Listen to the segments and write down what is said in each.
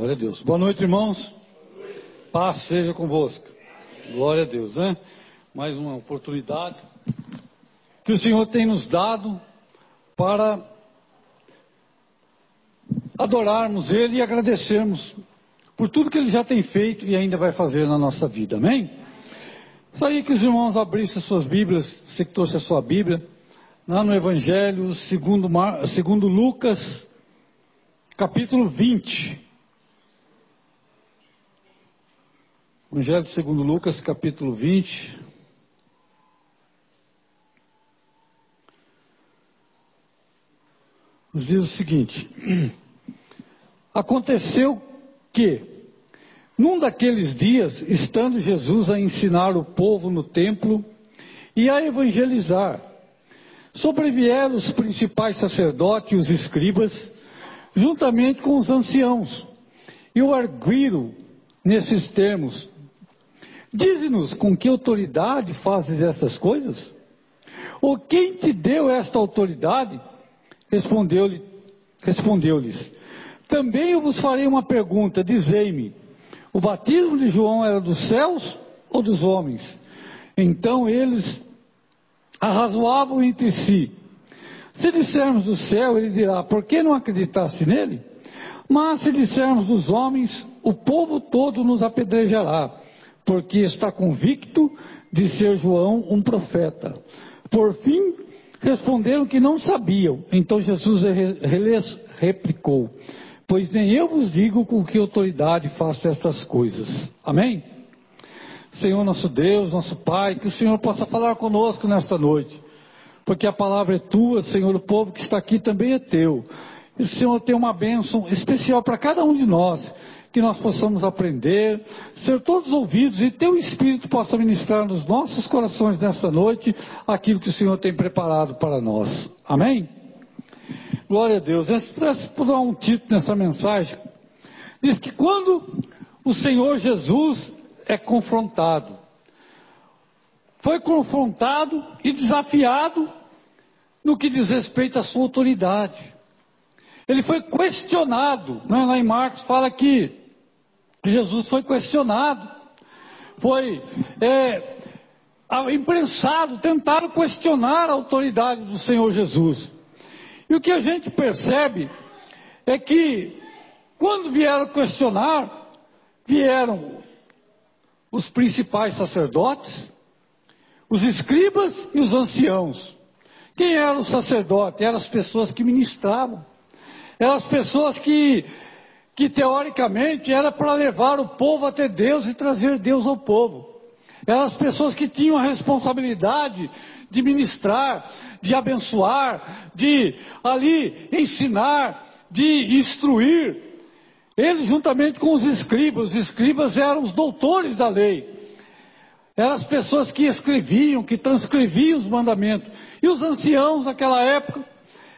Glória a Deus. Boa noite, irmãos. Paz seja convosco. Glória a Deus, né? Mais uma oportunidade que o Senhor tem nos dado para adorarmos Ele e agradecermos por tudo que Ele já tem feito e ainda vai fazer na nossa vida. Amém? Gostaria que os irmãos abrissem suas Bíblias, você que trouxe a sua Bíblia, lá no Evangelho segundo, Mar... segundo Lucas, capítulo 20. Evangelho segundo Lucas, capítulo 20. Nos diz o seguinte: Aconteceu que, num daqueles dias, estando Jesus a ensinar o povo no templo e a evangelizar, sobrevieram os principais sacerdotes e os escribas, juntamente com os anciãos, e o arguíram nesses termos: Dize-nos com que autoridade fazes essas coisas? Ou quem te deu esta autoridade? Respondeu-lhe, respondeu-lhes: Também eu vos farei uma pergunta, dizei-me: o batismo de João era dos céus ou dos homens? Então eles arrazoavam entre si. Se dissermos do céu, ele dirá: Por que não acreditaste nele? Mas se dissermos dos homens, o povo todo nos apedrejará, porque está convicto de ser João um profeta. Por fim, responderam que não sabiam. Então Jesus lhes replicou: Pois nem eu vos digo com que autoridade faço estas coisas. Amém? Senhor nosso Deus, nosso Pai, que o Senhor possa falar conosco nesta noite, porque a palavra é tua, Senhor, o povo que está aqui também é teu. O Senhor tem uma bênção especial para cada um de nós, que nós possamos aprender, ser todos ouvidos e teu Espírito possa ministrar nos nossos corações nesta noite aquilo que o Senhor tem preparado para nós. Amém? Glória a Deus. Pudesse dar um título nessa mensagem, diz que quando o Senhor Jesus é confrontado. Foi confrontado e desafiado no que diz respeito à sua autoridade. Ele foi questionado, né? lá em Marcos fala que Jesus foi questionado, foi é, imprensado, tentaram questionar a autoridade do Senhor Jesus. E o que a gente percebe é que, quando vieram questionar, vieram os principais sacerdotes, os escribas e os anciãos. Quem eram os sacerdotes? Eram as pessoas que ministravam. Eram as pessoas que, que teoricamente era para levar o povo até Deus e trazer Deus ao povo. Eram as pessoas que tinham a responsabilidade de ministrar, de abençoar, de ali ensinar, de instruir. Ele, juntamente com os escribas, os escribas eram os doutores da lei, eram as pessoas que escreviam, que transcreviam os mandamentos. E os anciãos naquela época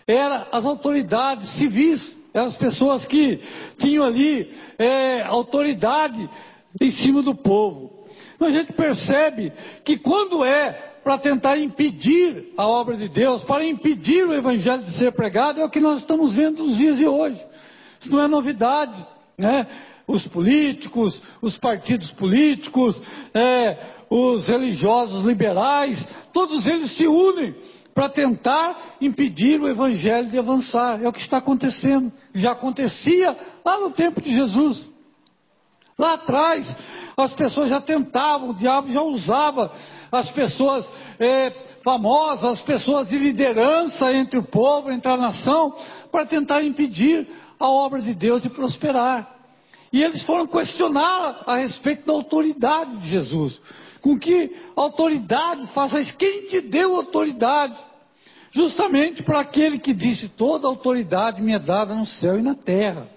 eram as autoridades civis, eram as pessoas que tinham ali é, autoridade em cima do povo. Então a gente percebe que quando é para tentar impedir a obra de Deus, para impedir o evangelho de ser pregado, é o que nós estamos vendo nos dias de hoje. Isso não é novidade né? os políticos, os partidos políticos, é, os religiosos liberais, todos eles se unem para tentar impedir o evangelho de avançar. É o que está acontecendo. Já acontecia lá no tempo de Jesus. Lá atrás, as pessoas já tentavam, o diabo já usava as pessoas é, famosas, as pessoas de liderança entre o povo, entre a nação, para tentar impedir a obra de Deus de prosperar. E eles foram questionar a respeito da autoridade de Jesus. Com que autoridade faça isso? Quem te deu autoridade? Justamente para aquele que disse: toda autoridade me é dada no céu e na terra.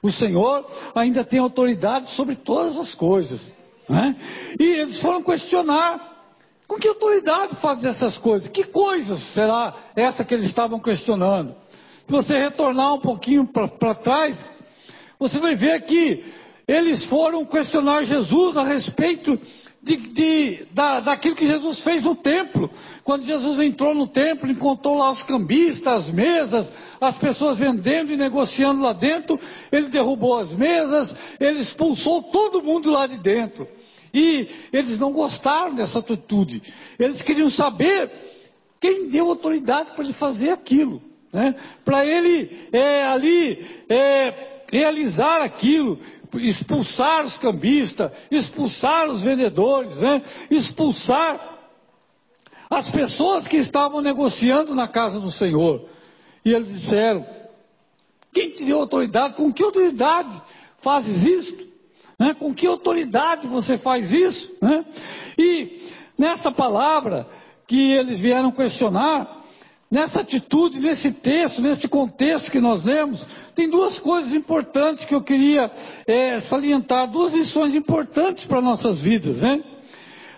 O Senhor ainda tem autoridade sobre todas as coisas. Né? E eles foram questionar. Com que autoridade faz essas coisas? Que coisas será essa que eles estavam questionando? Se você retornar um pouquinho para trás, você vai ver que eles foram questionar Jesus a respeito de, de, da, daquilo que Jesus fez no templo. Quando Jesus entrou no templo, encontrou lá os cambistas, as mesas, as pessoas vendendo e negociando lá dentro, ele derrubou as mesas, ele expulsou todo mundo lá de dentro. E eles não gostaram dessa atitude. Eles queriam saber quem deu autoridade para ele fazer aquilo. Né? Para ele é, ali é, realizar aquilo, expulsar os cambistas, expulsar os vendedores, né? expulsar as pessoas que estavam negociando na casa do Senhor. E eles disseram: Quem te deu autoridade? Com que autoridade fazes isso? Né? Com que autoridade você faz isso? Né? E nessa palavra que eles vieram questionar, nessa atitude, nesse texto, nesse contexto que nós lemos, tem duas coisas importantes que eu queria é, salientar, duas lições importantes para nossas vidas. Né?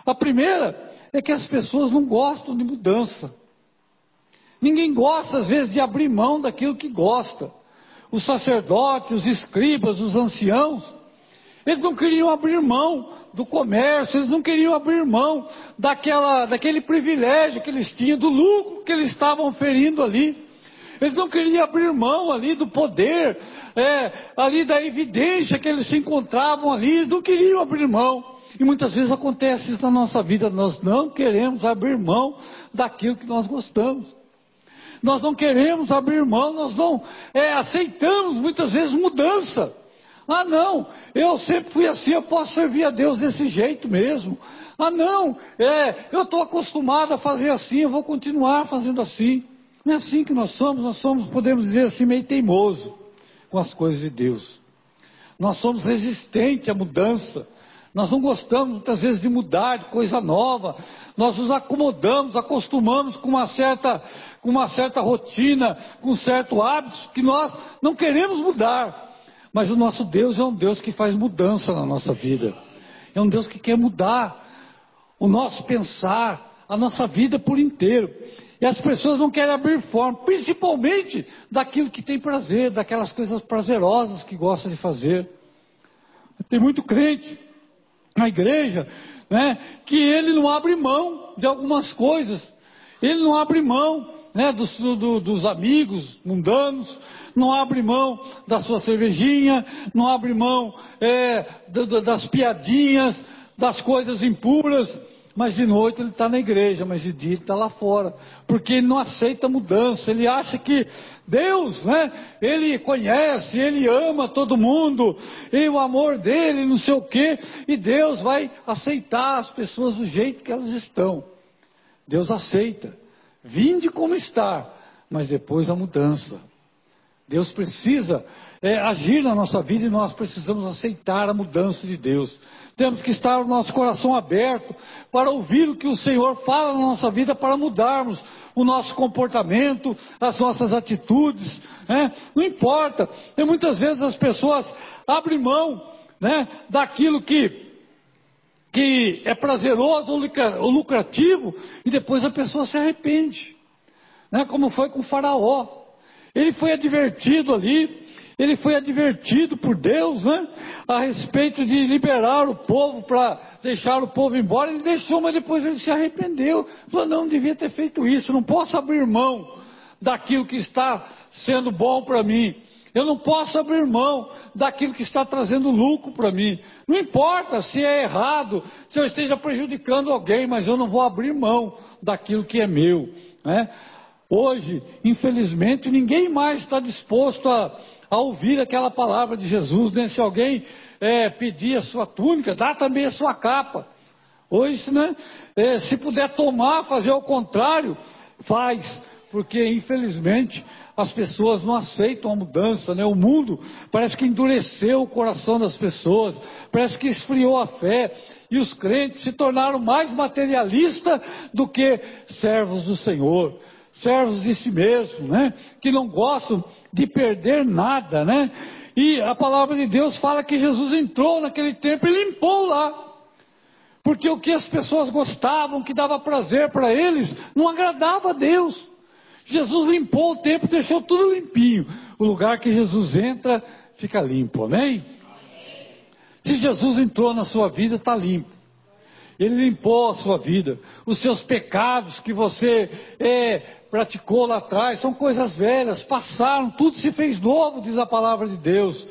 A primeira é que as pessoas não gostam de mudança. Ninguém gosta, às vezes, de abrir mão daquilo que gosta. Os sacerdotes, os escribas, os anciãos, eles não queriam abrir mão do comércio, eles não queriam abrir mão daquela, daquele privilégio que eles tinham, do lucro que eles estavam ferindo ali. Eles não queriam abrir mão ali do poder, é, ali da evidência que eles se encontravam ali, eles não queriam abrir mão. E muitas vezes acontece isso na nossa vida, nós não queremos abrir mão daquilo que nós gostamos. Nós não queremos abrir mão, nós não é, aceitamos muitas vezes mudança. Ah, não, eu sempre fui assim, eu posso servir a Deus desse jeito mesmo. Ah, não, é, eu estou acostumado a fazer assim, eu vou continuar fazendo assim. Não é assim que nós somos, nós somos, podemos dizer assim, meio teimoso com as coisas de Deus. Nós somos resistentes à mudança. Nós não gostamos muitas vezes de mudar, de coisa nova. Nós nos acomodamos, acostumamos com uma certa, com uma certa rotina, com certo hábito que nós não queremos mudar. Mas o nosso Deus é um Deus que faz mudança na nossa vida. É um Deus que quer mudar o nosso pensar, a nossa vida por inteiro. E as pessoas não querem abrir forma, principalmente daquilo que tem prazer, daquelas coisas prazerosas que gosta de fazer. Tem muito crente na igreja, né, que ele não abre mão de algumas coisas. Ele não abre mão né, dos, do, dos amigos mundanos, não abre mão da sua cervejinha, não abre mão é, das piadinhas, das coisas impuras, mas de noite ele está na igreja, mas de dia ele está lá fora, porque ele não aceita mudança, ele acha que Deus, né, ele conhece, ele ama todo mundo, e o amor dele, não sei o quê, e Deus vai aceitar as pessoas do jeito que elas estão. Deus aceita. Vinde como está, mas depois a mudança. Deus precisa é, agir na nossa vida e nós precisamos aceitar a mudança de Deus. Temos que estar o nosso coração aberto para ouvir o que o Senhor fala na nossa vida para mudarmos o nosso comportamento, as nossas atitudes. Né? Não importa. E muitas vezes as pessoas abrem mão né, daquilo que que é prazeroso ou lucrativo, e depois a pessoa se arrepende. Né? Como foi com o faraó. Ele foi advertido ali, ele foi advertido por Deus, né? A respeito de liberar o povo para deixar o povo embora. Ele deixou, mas depois ele se arrependeu. Falou, não, não devia ter feito isso, não posso abrir mão daquilo que está sendo bom para mim. Eu não posso abrir mão daquilo que está trazendo lucro para mim. Não importa se é errado, se eu esteja prejudicando alguém, mas eu não vou abrir mão daquilo que é meu. Né? Hoje, infelizmente, ninguém mais está disposto a, a, ouvir aquela palavra de Jesus. Né? Se alguém é, pedir a sua túnica, dá também a sua capa. Hoje, né, é, se puder tomar, fazer o contrário, faz. Porque, infelizmente, as pessoas não aceitam a mudança, né? O mundo parece que endureceu o coração das pessoas, parece que esfriou a fé, e os crentes se tornaram mais materialistas do que servos do Senhor, servos de si mesmo, né? Que não gostam de perder nada, né? E a palavra de Deus fala que Jesus entrou naquele templo e limpou lá. Porque o que as pessoas gostavam, que dava prazer para eles, não agradava a Deus. Jesus limpou o templo, deixou tudo limpinho. O lugar que Jesus entra fica limpo, amém? Se Jesus entrou na sua vida, está limpo. Ele limpou a sua vida. Os seus pecados que você é, praticou lá atrás são coisas velhas, passaram, tudo se fez novo, diz a palavra de Deus.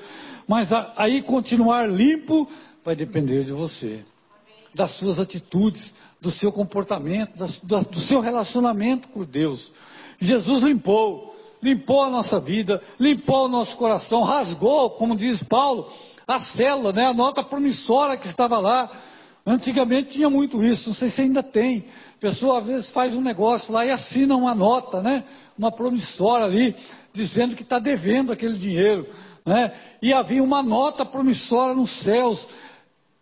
Mas aí continuar limpo vai depender de você, das suas atitudes, do seu comportamento, do seu relacionamento com Deus. Jesus limpou, limpou a nossa vida, limpou o nosso coração, rasgou, como diz Paulo, a célula, né, a nota promissória que estava lá. Antigamente tinha muito isso, não sei se ainda tem. A pessoa às vezes faz um negócio lá e assina uma nota, né, uma promissória ali, dizendo que está devendo aquele dinheiro. Né? E havia uma nota promissória nos céus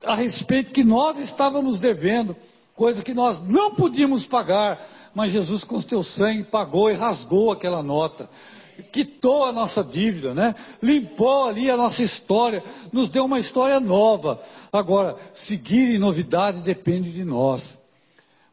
a respeito que nós estávamos devendo, coisa que nós não podíamos pagar, mas Jesus com o seu sangue pagou e rasgou aquela nota, quitou a nossa dívida, né? limpou ali a nossa história, nos deu uma história nova. Agora, seguir em novidade depende de nós.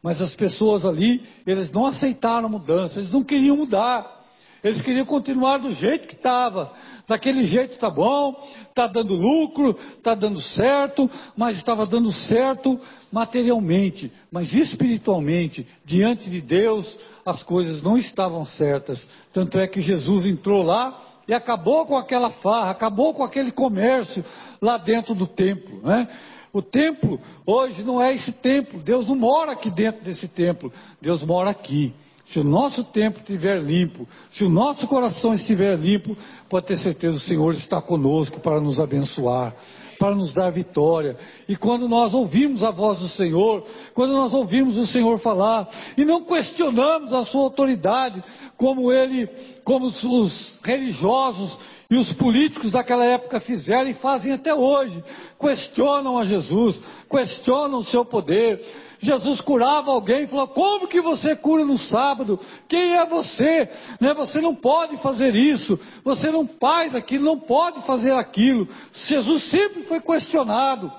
Mas as pessoas ali, eles não aceitaram a mudança, eles não queriam mudar. Eles queriam continuar do jeito que estava. Daquele jeito está bom, está dando lucro, está dando certo, mas estava dando certo materialmente, mas espiritualmente, diante de Deus, as coisas não estavam certas. Tanto é que Jesus entrou lá e acabou com aquela farra, acabou com aquele comércio lá dentro do templo, né? O templo hoje não é esse templo, Deus não mora aqui dentro desse templo, Deus mora aqui. Se o nosso tempo estiver limpo, se o nosso coração estiver limpo, pode ter certeza o Senhor está conosco para nos abençoar, para nos dar vitória. E quando nós ouvimos a voz do Senhor, quando nós ouvimos o Senhor falar e não questionamos a sua autoridade, como ele, como os religiosos e os políticos daquela época fizeram e fazem até hoje, questionam a Jesus, questionam o seu poder, Jesus curava alguém e falou: Como que você cura no sábado? Quem é você? Né? Você não pode fazer isso, você não faz aquilo, não pode fazer aquilo. Jesus sempre foi questionado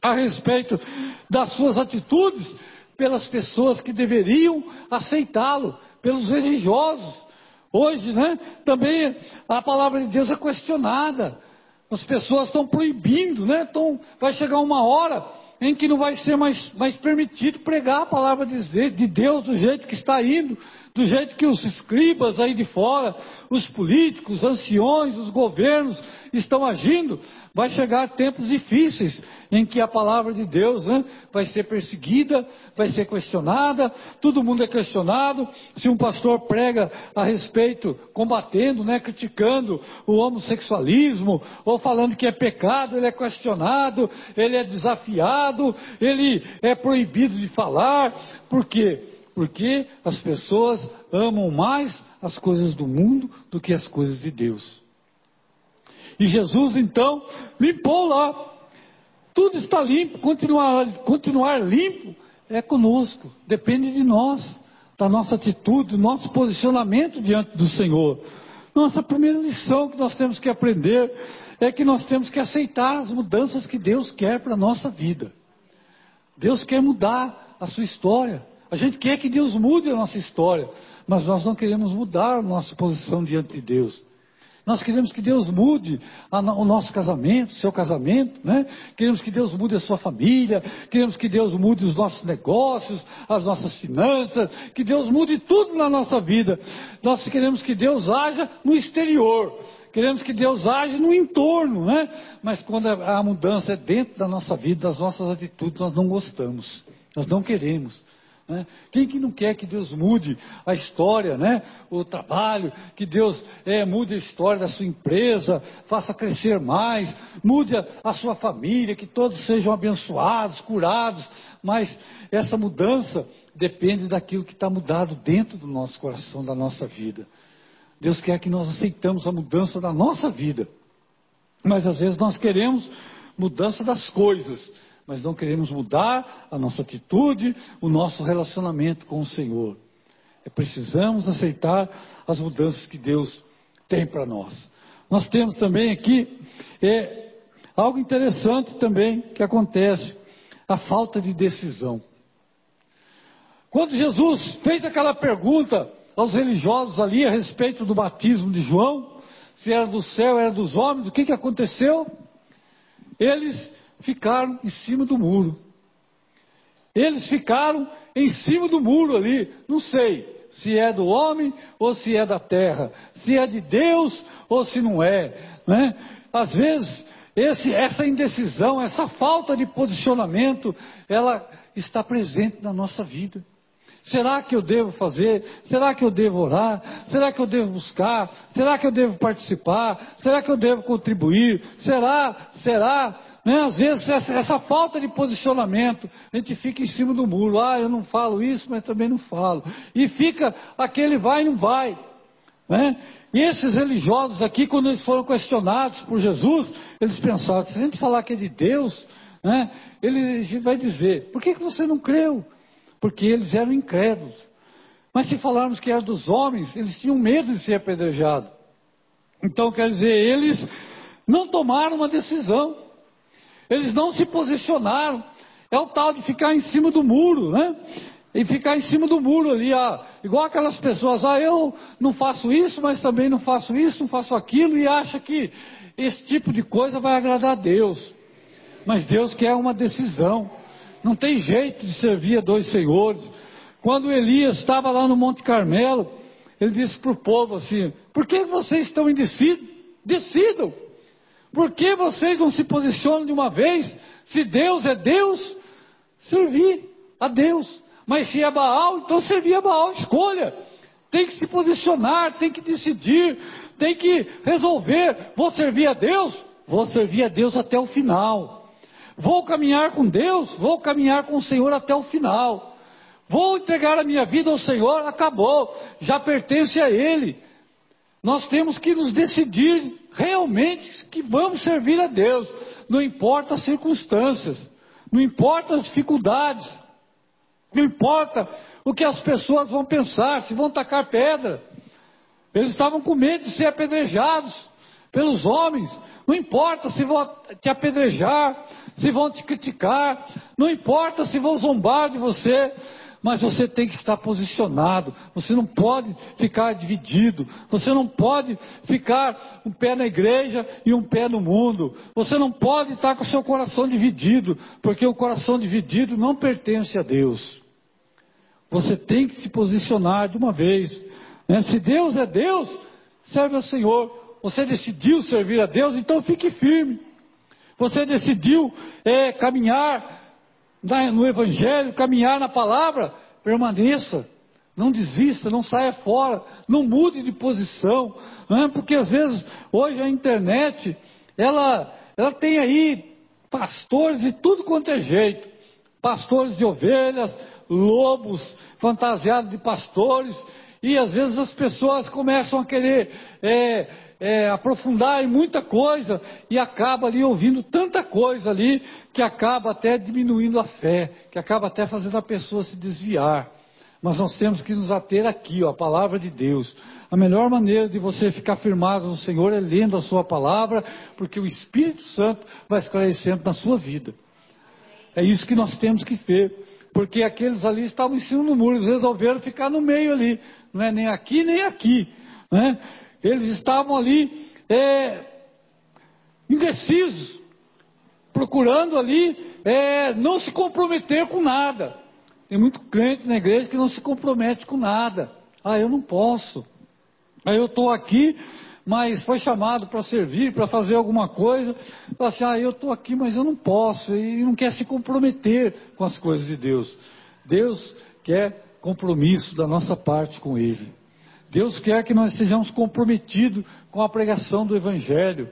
a respeito das suas atitudes pelas pessoas que deveriam aceitá-lo, pelos religiosos. Hoje, né, também a palavra de Deus é questionada. As pessoas estão proibindo, né? Então, vai chegar uma hora em que não vai ser mais, mais permitido pregar a palavra de Deus do jeito que está indo, do jeito que os escribas aí de fora, os políticos, os anciões, os governos estão agindo, vai chegar tempos difíceis em que a palavra de Deus né, vai ser perseguida, vai ser questionada, todo mundo é questionado. Se um pastor prega a respeito, combatendo, né, criticando o homossexualismo, ou falando que é pecado, ele é questionado, ele é desafiado, ele é proibido de falar. Por quê? Porque as pessoas amam mais as coisas do mundo do que as coisas de Deus. E Jesus então limpou lá tudo está limpo, continuar, continuar limpo é conosco, depende de nós, da nossa atitude, do nosso posicionamento diante do Senhor. Nossa primeira lição que nós temos que aprender é que nós temos que aceitar as mudanças que Deus quer para a nossa vida. Deus quer mudar a sua história. A gente quer que Deus mude a nossa história, mas nós não queremos mudar a nossa posição diante de Deus. Nós queremos que Deus mude a, o nosso casamento, seu casamento, né? Queremos que Deus mude a sua família, queremos que Deus mude os nossos negócios, as nossas finanças, que Deus mude tudo na nossa vida. Nós queremos que Deus haja no exterior, queremos que Deus haja no entorno, né? Mas quando a, a mudança é dentro da nossa vida, das nossas atitudes, nós não gostamos, nós não queremos. Né? Quem que não quer que Deus mude a história, né? o trabalho, que Deus é, mude a história da sua empresa, faça crescer mais, mude a, a sua família, que todos sejam abençoados, curados, mas essa mudança depende daquilo que está mudado dentro do nosso coração, da nossa vida. Deus quer que nós aceitamos a mudança da nossa vida, mas às vezes nós queremos mudança das coisas mas não queremos mudar a nossa atitude, o nosso relacionamento com o Senhor. É, precisamos aceitar as mudanças que Deus tem para nós. Nós temos também aqui é, algo interessante também que acontece, a falta de decisão. Quando Jesus fez aquela pergunta aos religiosos ali a respeito do batismo de João, se era do céu, era dos homens, o que, que aconteceu? Eles ficaram em cima do muro. eles ficaram em cima do muro ali, não sei se é do homem ou se é da terra, se é de Deus ou se não é. Né? Às vezes, esse, essa indecisão, essa falta de posicionamento, ela está presente na nossa vida. Será que eu devo fazer? Será que eu devo orar? Será que eu devo buscar? Será que eu devo participar? Será que eu devo contribuir? Será? Será? Né? Às vezes essa, essa, falta de posicionamento, a gente fica em cima do muro. Ah, eu não falo isso, mas também não falo. E fica aquele vai e não vai. Né? E esses religiosos aqui, quando eles foram questionados por Jesus, eles pensaram, se a gente falar que é de Deus, né, ele vai dizer, por que, que você não creu? Porque eles eram incrédulos. Mas se falarmos que era dos homens, eles tinham medo de ser apedrejados. Então, quer dizer, eles não tomaram uma decisão. Eles não se posicionaram. É o tal de ficar em cima do muro, né? E ficar em cima do muro ali, ah, igual aquelas pessoas, ah, eu não faço isso, mas também não faço isso, não faço aquilo, e acha que esse tipo de coisa vai agradar a Deus. Mas Deus quer uma decisão. Não tem jeito de servir a dois senhores. Quando Elias estava lá no Monte Carmelo, ele disse para o povo assim: Por que vocês estão indecisos? Decidam. Por que vocês não se posicionam de uma vez? Se Deus é Deus, servir a Deus. Mas se é Baal, então servir a Baal. Escolha. Tem que se posicionar, tem que decidir, tem que resolver. Vou servir a Deus? Vou servir a Deus até o final. Vou caminhar com Deus, vou caminhar com o Senhor até o final. Vou entregar a minha vida ao Senhor, acabou, já pertence a Ele. Nós temos que nos decidir realmente que vamos servir a Deus, não importa as circunstâncias, não importa as dificuldades, não importa o que as pessoas vão pensar, se vão tacar pedra. Eles estavam com medo de ser apedrejados pelos homens, não importa se vão te apedrejar, se vão te criticar, não importa se vão zombar de você, mas você tem que estar posicionado, você não pode ficar dividido, você não pode ficar um pé na igreja e um pé no mundo, você não pode estar com o seu coração dividido, porque o coração dividido não pertence a Deus. Você tem que se posicionar de uma vez. Né? Se Deus é Deus, serve ao Senhor. Você decidiu servir a Deus, então fique firme. Você decidiu é, caminhar no Evangelho, caminhar na palavra, permaneça. Não desista, não saia fora, não mude de posição, é? porque às vezes hoje a internet ela, ela tem aí pastores de tudo quanto é jeito, pastores de ovelhas, lobos fantasiados de pastores, e às vezes as pessoas começam a querer é, é, aprofundar em muita coisa e acaba ali ouvindo tanta coisa ali que acaba até diminuindo a fé, que acaba até fazendo a pessoa se desviar. Mas nós temos que nos ater aqui, ó, a palavra de Deus. A melhor maneira de você ficar firmado no Senhor é lendo a sua palavra, porque o Espírito Santo vai esclarecendo na sua vida. É isso que nós temos que ver. Porque aqueles ali estavam em cima do muro, eles resolveram ficar no meio ali. Não é nem aqui nem aqui. Né? Eles estavam ali é, indecisos, procurando ali é, não se comprometer com nada. Tem muito crente na igreja que não se compromete com nada. Ah, eu não posso. Aí eu estou aqui, mas foi chamado para servir, para fazer alguma coisa. Fala assim, ah, eu estou aqui, mas eu não posso. E não quer se comprometer com as coisas de Deus. Deus quer compromisso da nossa parte com Ele. Deus quer que nós estejamos comprometidos com a pregação do Evangelho,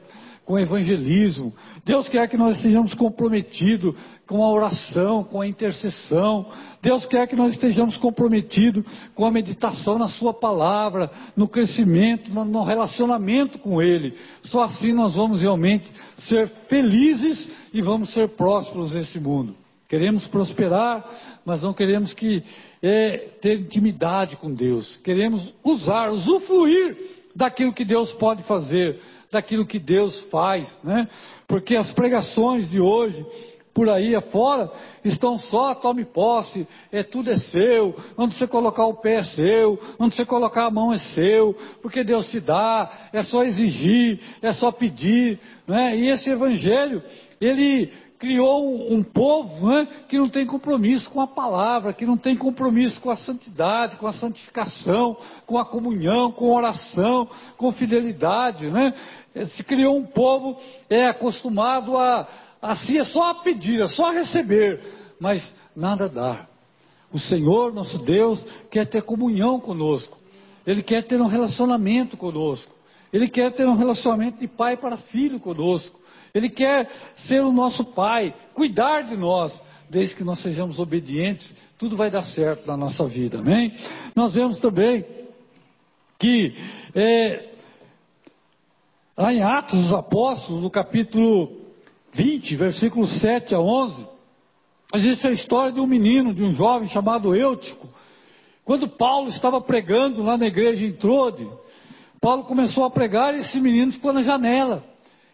com o evangelismo. Deus quer que nós estejamos comprometidos com a oração, com a intercessão. Deus quer que nós estejamos comprometidos com a meditação na Sua palavra, no crescimento, no relacionamento com Ele. Só assim nós vamos realmente ser felizes e vamos ser prósperos nesse mundo. Queremos prosperar, mas não queremos que é, ter intimidade com Deus. Queremos usar, usufruir daquilo que Deus pode fazer, daquilo que Deus faz, né? Porque as pregações de hoje, por aí afora, estão só tome posse, é tudo é seu, onde você colocar o pé é seu, onde você colocar a mão é seu, porque Deus te dá, é só exigir, é só pedir, né? E esse evangelho, ele criou um, povo né, que não tem compromisso com a palavra, que não tem compromisso com a santidade, com a santificação, com a comunhão, com a oração, com fidelidade. Né? Se criou um povo é acostumado a assim é só a pedir, é só a receber, mas nada dar. O Senhor, nosso Deus, quer ter comunhão conosco. Ele quer ter um relacionamento conosco. Ele quer ter um relacionamento de pai para filho conosco. Ele quer ser o nosso pai, cuidar de nós, desde que nós sejamos obedientes, tudo vai dar certo na nossa vida, amém? Nós vemos também que é, lá em Atos dos Apóstolos, no capítulo 20, versículos 7 a 11, existe a história de um menino, de um jovem chamado Eutico. Quando Paulo estava pregando lá na igreja em Trode, Paulo começou a pregar e esse menino ficou na janela.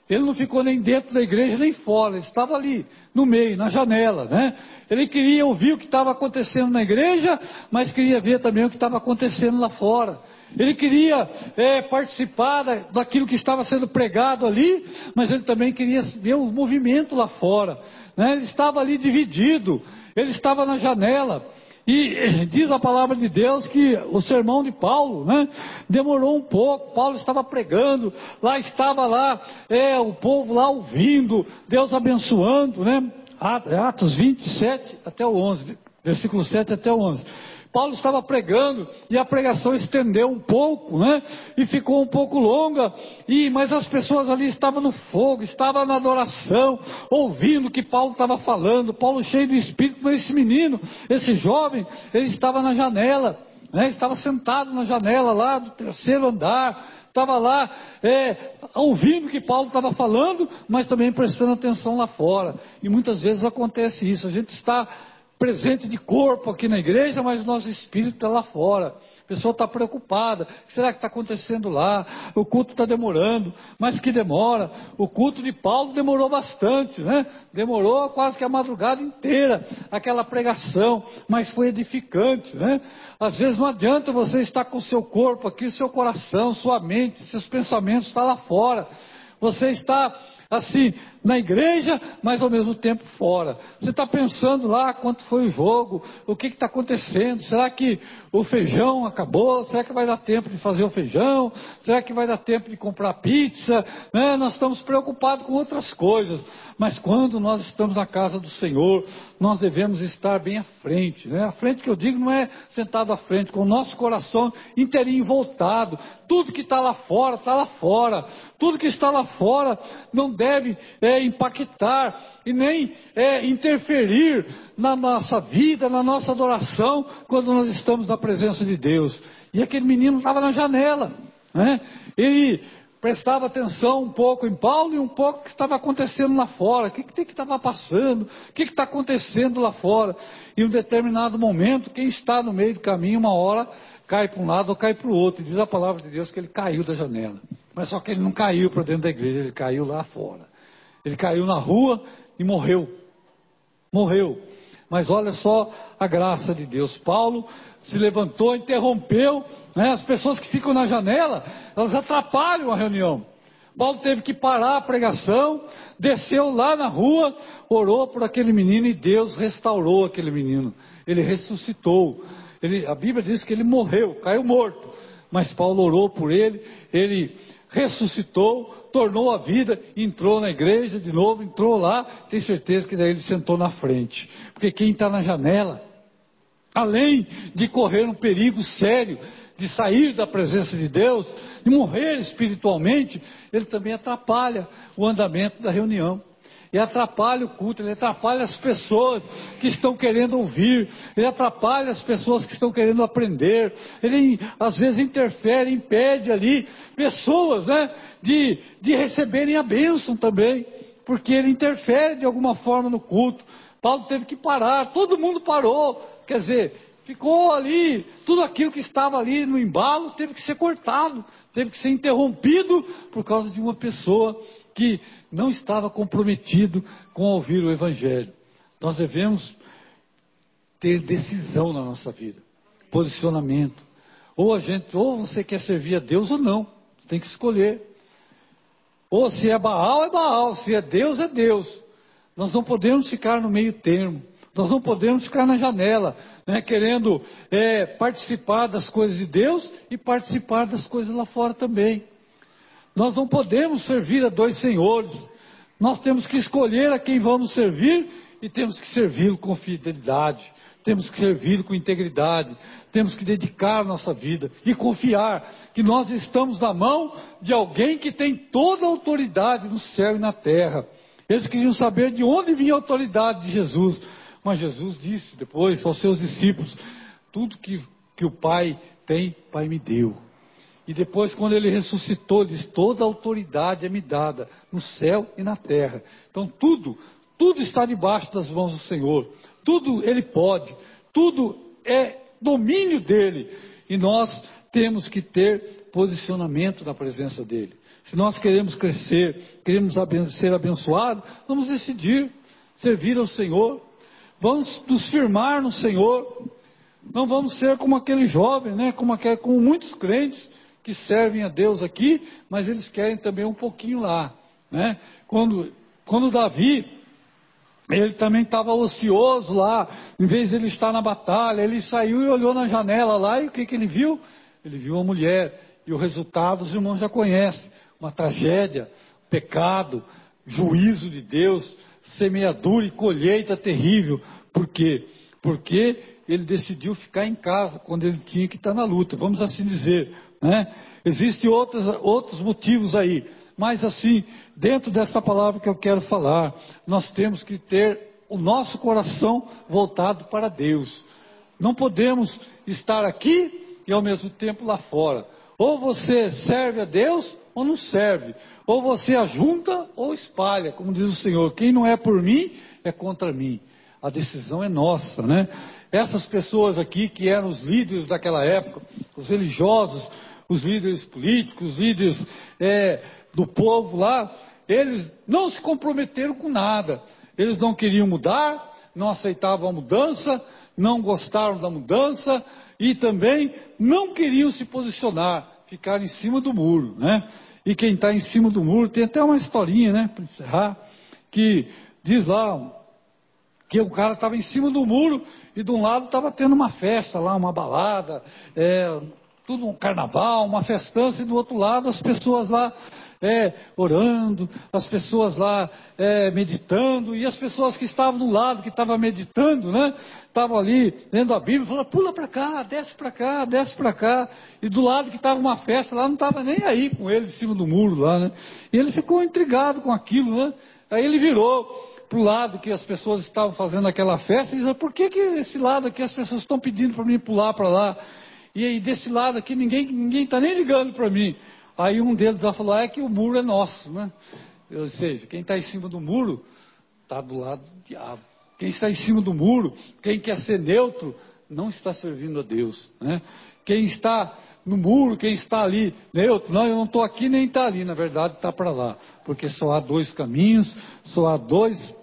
Ele não ficou nem dentro da igreja nem fora, ele estava ali, no meio, na janela, né? Ele queria ouvir o que estava acontecendo na igreja, mas queria ver também o que estava acontecendo lá fora. Ele queria é, participar da, daquilo que estava sendo pregado ali, mas ele também queria ver o movimento lá fora. Né? Ele estava ali dividido, ele estava na janela. E diz a palavra de Deus que o sermão de Paulo, né, demorou um pouco. Paulo estava pregando, lá estava lá, é, o povo lá ouvindo, Deus abençoando, né? Atos 27 até o 11, versículo 7 até o 11. Paulo estava pregando e a pregação estendeu um pouco, né? E ficou um pouco longa. E mas as pessoas ali estavam no fogo, estavam na adoração, ouvindo o que Paulo estava falando. Paulo cheio do espírito, mas esse menino, esse jovem, ele estava na janela, né? Estava sentado na janela lá do terceiro andar. Estava lá é, ouvindo o que Paulo estava falando, mas também prestando atenção lá fora. E muitas vezes acontece isso. A gente está presente de corpo aqui na igreja, mas o nosso espírito está lá fora. A pessoa está preocupada. O que será que está acontecendo lá? O culto está demorando. Mas que demora? O culto de Paulo demorou bastante, né? Demorou quase que a madrugada inteira, aquela pregação, mas foi edificante, né? Às vezes não adianta você estar com o seu corpo aqui, seu coração, sua mente, seus pensamentos estão lá fora. Você está assim, na igreja, mas ao mesmo tempo fora. Você está pensando lá quanto foi o jogo, o que está acontecendo, será que o feijão acabou? Será que vai dar tempo de fazer o feijão? Será que vai dar tempo de comprar pizza? Né? Nós estamos preocupados com outras coisas, mas quando nós estamos na casa do Senhor, nós devemos estar bem à frente. Né? A frente que eu digo não é sentado à frente, com o nosso coração inteirinho voltado. Tudo que está lá fora, está lá fora. Tudo que está lá fora não deve é, impactar e nem é, interferir na nossa vida, na nossa adoração, quando nós estamos na presença de Deus. E aquele menino estava na janela, né? Ele prestava atenção um pouco em Paulo e um pouco o que estava acontecendo lá fora. O que, que, que estava passando? O que está acontecendo lá fora? Em um determinado momento, quem está no meio do caminho, uma hora, cai para um lado ou cai para o outro. E diz a palavra de Deus que ele caiu da janela. Mas só que ele não caiu para dentro da igreja, ele caiu lá fora. Ele caiu na rua e morreu. Morreu. Mas olha só a graça de Deus. Paulo se levantou, interrompeu. Né? As pessoas que ficam na janela, elas atrapalham a reunião. Paulo teve que parar a pregação, desceu lá na rua, orou por aquele menino e Deus restaurou aquele menino. Ele ressuscitou. Ele, a Bíblia diz que ele morreu, caiu morto. Mas Paulo orou por ele, ele ressuscitou, tornou a vida, entrou na igreja de novo, entrou lá, tem certeza que daí ele sentou na frente. Porque quem está na janela, além de correr um perigo sério, de sair da presença de Deus, de morrer espiritualmente, ele também atrapalha o andamento da reunião ele atrapalha o culto, ele atrapalha as pessoas que estão querendo ouvir, ele atrapalha as pessoas que estão querendo aprender, ele às vezes interfere, impede ali pessoas né, de, de receberem a bênção também, porque ele interfere de alguma forma no culto. Paulo teve que parar, todo mundo parou, quer dizer, ficou ali, tudo aquilo que estava ali no embalo teve que ser cortado, teve que ser interrompido por causa de uma pessoa que não estava comprometido com ouvir o Evangelho. Nós devemos ter decisão na nossa vida, posicionamento. Ou a gente, ou você quer servir a Deus ou não. Você tem que escolher. Ou se é Baal, é Baal. Se é Deus, é Deus. Nós não podemos ficar no meio termo. Nós não podemos ficar na janela, né, querendo é, participar das coisas de Deus e participar das coisas lá fora também. Nós não podemos servir a dois senhores. Nós temos que escolher a quem vamos servir e temos que servi-lo com fidelidade. Temos que servi-lo com integridade. Temos que dedicar nossa vida e confiar que nós estamos na mão de alguém que tem toda a autoridade no céu e na terra. Eles queriam saber de onde vinha a autoridade de Jesus. Mas Jesus disse depois aos seus discípulos: Tudo que, que o Pai tem, o Pai me deu. E depois, quando ele ressuscitou, diz: Toda autoridade é me dada no céu e na terra. Então, tudo, tudo está debaixo das mãos do Senhor. Tudo ele pode. Tudo é domínio dele. E nós temos que ter posicionamento na presença dele. Se nós queremos crescer, queremos ser abençoados, vamos decidir servir ao Senhor. Vamos nos firmar no Senhor. Não vamos ser como aquele jovem, né? Como, aquele, como muitos crentes que servem a Deus aqui, mas eles querem também um pouquinho lá, né? Quando, quando Davi, ele também estava ocioso lá, em vez de ele estar na batalha, ele saiu e olhou na janela lá e o que, que ele viu? Ele viu uma mulher e o resultado os irmãos já conhecem, uma tragédia, pecado, juízo de Deus, semeadura e colheita terrível. Por quê? Porque ele decidiu ficar em casa quando ele tinha que estar na luta, vamos assim dizer. Né? Existem outros, outros motivos aí, mas assim, dentro dessa palavra que eu quero falar, nós temos que ter o nosso coração voltado para Deus. Não podemos estar aqui e ao mesmo tempo lá fora. Ou você serve a Deus ou não serve. Ou você ajunta ou espalha, como diz o Senhor. Quem não é por mim é contra mim. A decisão é nossa, né? Essas pessoas aqui que eram os líderes daquela época, os religiosos, os líderes políticos, os líderes é, do povo lá, eles não se comprometeram com nada. Eles não queriam mudar, não aceitavam a mudança, não gostaram da mudança e também não queriam se posicionar, ficar em cima do muro, né? E quem está em cima do muro, tem até uma historinha, né, para encerrar, que diz lá que o cara estava em cima do muro e de um lado estava tendo uma festa lá, uma balada, é, tudo um carnaval, uma festança, e do outro lado as pessoas lá é, orando, as pessoas lá é, meditando, e as pessoas que estavam do lado, que estavam meditando, né? Estavam ali lendo a Bíblia, falaram, pula para cá, desce para cá, desce para cá. E do lado que estava uma festa lá, não estava nem aí com ele em cima do muro lá, né? E ele ficou intrigado com aquilo, né? Aí ele virou para o lado que as pessoas estavam fazendo aquela festa e disse, por que, que esse lado aqui as pessoas estão pedindo para mim pular para lá? E aí desse lado aqui ninguém ninguém está nem ligando para mim. Aí um deles já falou, ah, é que o muro é nosso, né? Ou seja, quem está em cima do muro está do lado do diabo. Quem está em cima do muro, quem quer ser neutro, não está servindo a Deus. Né? Quem está no muro, quem está ali neutro, não, eu não estou aqui nem está ali, na verdade está para lá. Porque só há dois caminhos, só há dois,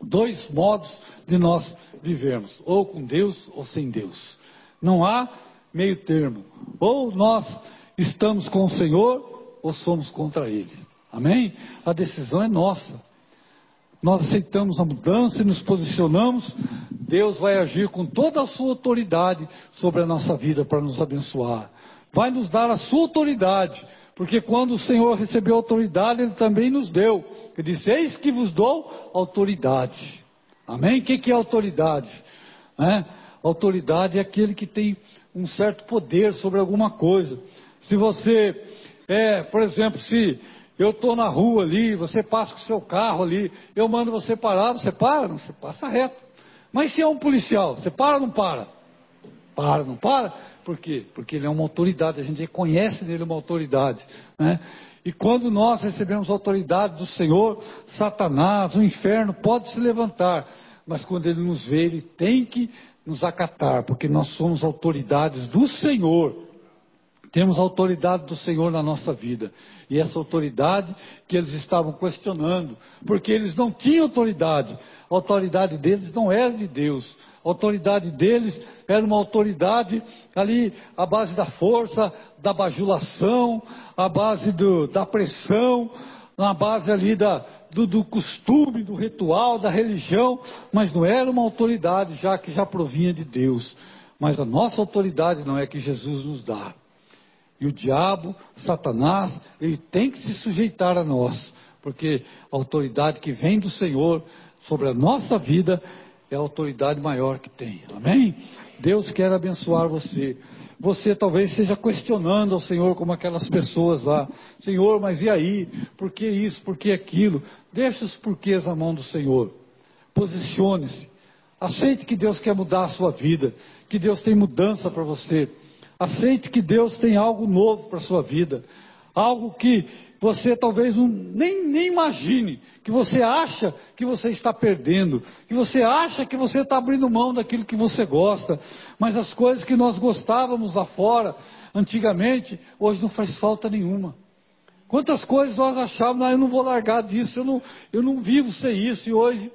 dois modos de nós vivermos, ou com Deus ou sem Deus. Não há meio termo. Ou nós estamos com o Senhor ou somos contra Ele. Amém? A decisão é nossa. Nós aceitamos a mudança e nos posicionamos, Deus vai agir com toda a sua autoridade sobre a nossa vida para nos abençoar. Vai nos dar a sua autoridade, porque quando o Senhor recebeu autoridade, Ele também nos deu. Ele disse: Eis que vos dou autoridade. Amém? O que é autoridade? É? Autoridade é aquele que tem um certo poder sobre alguma coisa. Se você, é, por exemplo, se eu estou na rua ali, você passa com o seu carro ali, eu mando você parar, você para? Não, você passa reto. Mas se é um policial, você para ou não para? Para, não para? Por quê? Porque ele é uma autoridade, a gente reconhece nele uma autoridade. Né? E quando nós recebemos a autoridade do Senhor, Satanás, o inferno pode se levantar. Mas quando ele nos vê, ele tem que nos acatar, porque nós somos autoridades do Senhor. Temos a autoridade do Senhor na nossa vida. E essa autoridade que eles estavam questionando, porque eles não tinham autoridade. A autoridade deles não era de Deus. A autoridade deles era uma autoridade ali à base da força, da bajulação, à base do, da pressão, na base ali da, do, do costume, do ritual, da religião, mas não era uma autoridade já que já provinha de Deus. Mas a nossa autoridade não é que Jesus nos dá. E o diabo, Satanás, ele tem que se sujeitar a nós, porque a autoridade que vem do Senhor sobre a nossa vida é a autoridade maior que tem. Amém? Deus quer abençoar você. Você talvez esteja questionando ao Senhor como aquelas pessoas lá. Senhor, mas e aí? Por que isso? Por que aquilo? Deixe os porquês na mão do Senhor. Posicione-se. Aceite que Deus quer mudar a sua vida, que Deus tem mudança para você. Aceite que Deus tem algo novo para a sua vida, algo que você talvez nem, nem imagine, que você acha que você está perdendo, que você acha que você está abrindo mão daquilo que você gosta, mas as coisas que nós gostávamos lá fora, antigamente, hoje não faz falta nenhuma. Quantas coisas nós achávamos, ah, eu não vou largar disso, eu não, eu não vivo sem isso, e hoje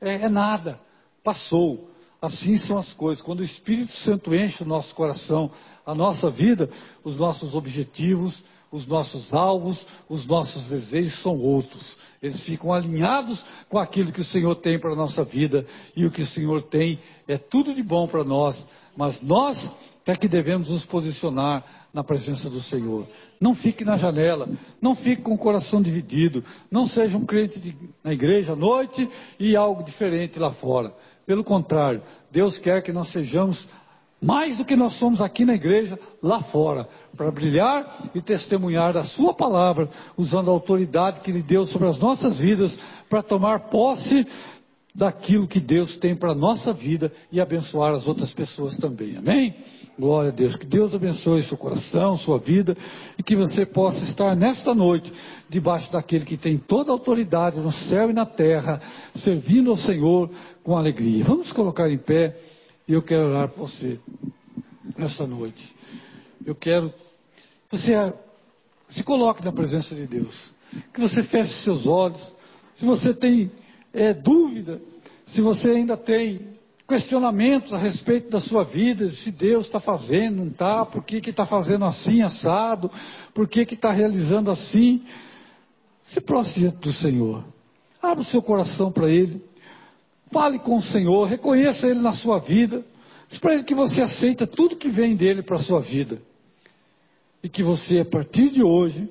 é, é nada, passou. Assim são as coisas. Quando o Espírito Santo enche o nosso coração, a nossa vida, os nossos objetivos, os nossos alvos, os nossos desejos são outros. Eles ficam alinhados com aquilo que o Senhor tem para a nossa vida. E o que o Senhor tem é tudo de bom para nós. Mas nós é que devemos nos posicionar na presença do Senhor. Não fique na janela, não fique com o coração dividido, não seja um crente de, na igreja à noite e algo diferente lá fora. Pelo contrário, Deus quer que nós sejamos mais do que nós somos aqui na igreja, lá fora, para brilhar e testemunhar a Sua palavra, usando a autoridade que Ele deu sobre as nossas vidas, para tomar posse daquilo que Deus tem para a nossa vida e abençoar as outras pessoas também. Amém? Glória a Deus. Que Deus abençoe seu coração, sua vida e que você possa estar nesta noite debaixo daquele que tem toda a autoridade no céu e na terra, servindo ao Senhor com alegria. Vamos colocar em pé e eu quero orar por você nesta noite. Eu quero que você se coloque na presença de Deus, que você feche seus olhos. Se você tem é, dúvida, se você ainda tem questionamentos a respeito da sua vida, se Deus está fazendo, não está, por que está fazendo assim, assado, por que está realizando assim. Se prostre do Senhor. Abra o seu coração para Ele. Fale com o Senhor, reconheça Ele na sua vida. Diz para Ele que você aceita tudo que vem dele para a sua vida. E que você, a partir de hoje,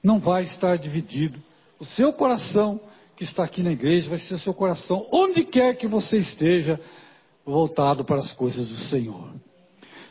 não vai estar dividido. O seu coração que está aqui na igreja vai ser o seu coração, onde quer que você esteja, voltado para as coisas do Senhor.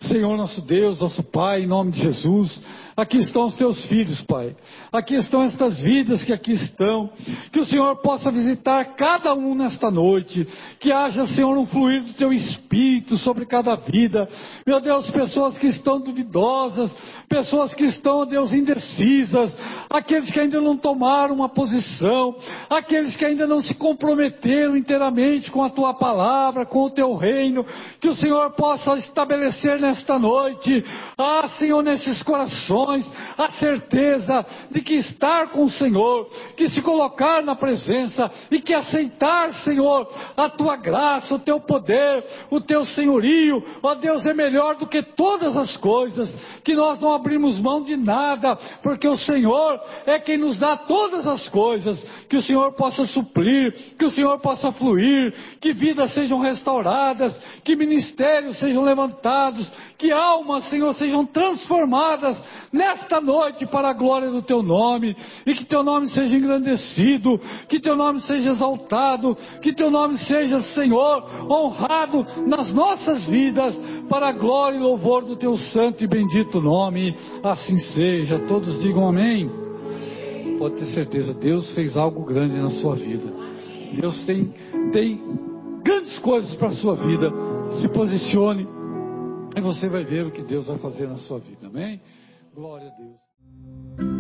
Senhor nosso Deus, nosso Pai, em nome de Jesus, aqui estão os teus filhos, Pai. Aqui estão estas vidas que aqui estão. Que o Senhor possa visitar cada um nesta noite. Que haja, Senhor, um fluir do teu espírito sobre cada vida. Meu Deus, pessoas que estão duvidosas, pessoas que estão, Deus, indecisas, aqueles que ainda não tomaram uma posição, aqueles que ainda não se comprometeram inteiramente com a tua palavra, com o teu reino. Que o Senhor possa estabelecer nesta noite, ah, Senhor, nesses corações, a certeza de que estar com o Senhor, que se colocar na presença e que aceitar, Senhor, a tua graça, o teu poder, o teu senhorio, ó Deus, é melhor do que todas as coisas, que nós não abrimos mão de nada, porque o Senhor é quem nos dá todas as coisas, que o Senhor possa suprir, que o Senhor possa fluir, que vidas sejam restauradas, que ministérios sejam levantados, que almas, Senhor, sejam transformadas nesta noite para a glória do Teu nome, e que Teu nome seja engrandecido, que Teu nome seja exaltado, que Teu nome seja, Senhor, honrado nas nossas vidas, para a glória e louvor do Teu santo e bendito nome, assim seja. Todos digam amém. Pode ter certeza, Deus fez algo grande na sua vida. Deus tem, tem grandes coisas para a sua vida. Se posicione e você vai ver o que Deus vai fazer na sua vida, amém? Glória a Deus.